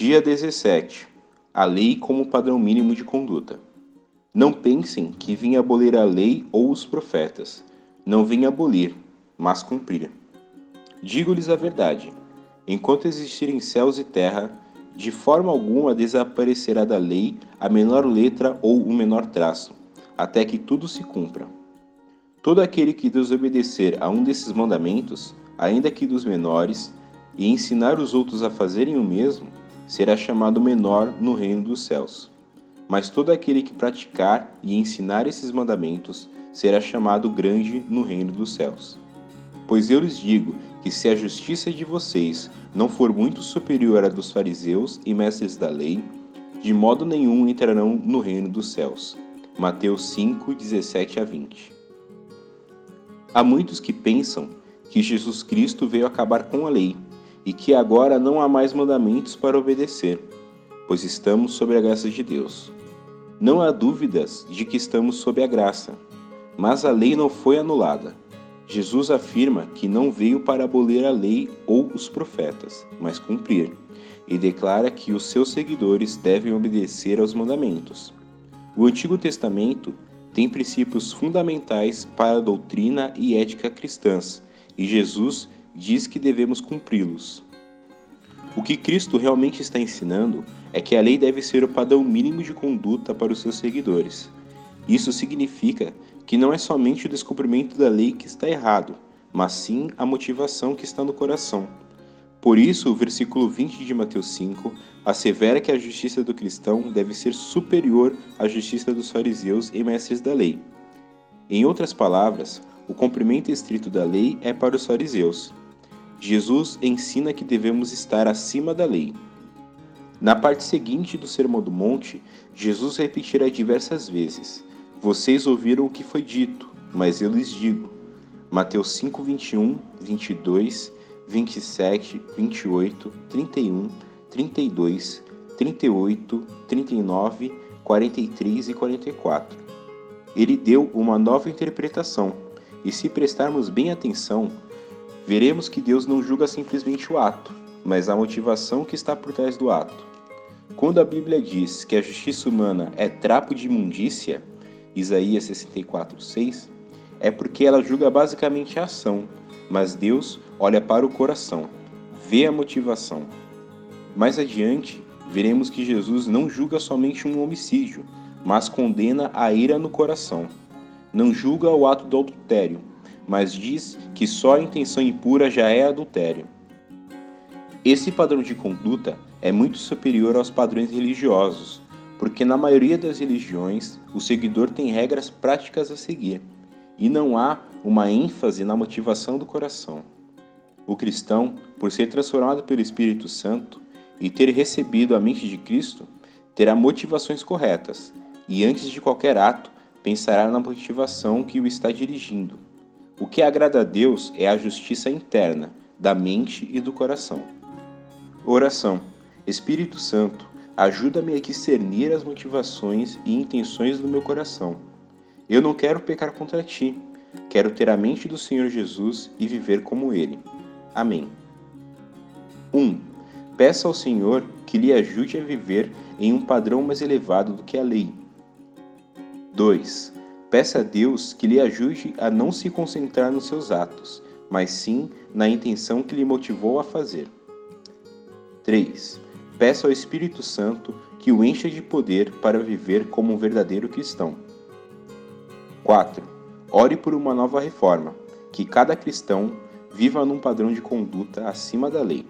Dia 17. A lei como padrão mínimo de conduta. Não pensem que vim abolir a lei ou os profetas. Não vim abolir, mas cumprir. Digo-lhes a verdade: enquanto existirem céus e terra, de forma alguma desaparecerá da lei a menor letra ou o menor traço, até que tudo se cumpra. Todo aquele que desobedecer a um desses mandamentos, ainda que dos menores, e ensinar os outros a fazerem o mesmo, será chamado menor no reino dos céus. Mas todo aquele que praticar e ensinar esses mandamentos será chamado grande no reino dos céus. Pois eu lhes digo que se a justiça de vocês não for muito superior à dos fariseus e mestres da lei, de modo nenhum entrarão no reino dos céus. Mateus 5, 17 a 20. Há muitos que pensam que Jesus Cristo veio acabar com a lei e que agora não há mais mandamentos para obedecer, pois estamos sob a graça de Deus. Não há dúvidas de que estamos sob a graça, mas a lei não foi anulada. Jesus afirma que não veio para abolir a lei ou os profetas, mas cumprir, e declara que os seus seguidores devem obedecer aos mandamentos. O Antigo Testamento tem princípios fundamentais para a doutrina e ética cristãs, e Jesus diz que devemos cumpri-los. O que Cristo realmente está ensinando é que a lei deve ser o padrão mínimo de conduta para os seus seguidores. Isso significa que não é somente o descumprimento da lei que está errado, mas sim a motivação que está no coração. Por isso, o versículo 20 de Mateus 5 assevera que a justiça do cristão deve ser superior à justiça dos fariseus e mestres da lei. Em outras palavras, o cumprimento estrito da lei é para os fariseus, Jesus ensina que devemos estar acima da lei. Na parte seguinte do Sermão do Monte, Jesus repetirá diversas vezes: Vocês ouviram o que foi dito, mas eu lhes digo. Mateus 5, 21, 22, 27, 28, 31, 32, 38, 39, 43 e 44. Ele deu uma nova interpretação, e se prestarmos bem atenção, veremos que Deus não julga simplesmente o ato, mas a motivação que está por trás do ato. Quando a Bíblia diz que a justiça humana é trapo de imundícia, Isaías 64:6, é porque ela julga basicamente a ação, mas Deus olha para o coração, vê a motivação. Mais adiante, veremos que Jesus não julga somente um homicídio, mas condena a ira no coração. Não julga o ato do adultério, mas diz que só a intenção impura já é adultério. Esse padrão de conduta é muito superior aos padrões religiosos, porque na maioria das religiões o seguidor tem regras práticas a seguir, e não há uma ênfase na motivação do coração. O cristão, por ser transformado pelo Espírito Santo e ter recebido a mente de Cristo, terá motivações corretas e, antes de qualquer ato, pensará na motivação que o está dirigindo o que agrada a Deus é a justiça interna, da mente e do coração. Oração. Espírito Santo, ajuda-me a discernir as motivações e intenções do meu coração. Eu não quero pecar contra ti, quero ter a mente do Senhor Jesus e viver como ele. Amém. 1. Um, peça ao Senhor que lhe ajude a viver em um padrão mais elevado do que a lei. 2. Peça a Deus que lhe ajude a não se concentrar nos seus atos, mas sim na intenção que lhe motivou a fazer. 3. Peça ao Espírito Santo que o encha de poder para viver como um verdadeiro cristão. 4. Ore por uma nova reforma, que cada cristão viva num padrão de conduta acima da lei.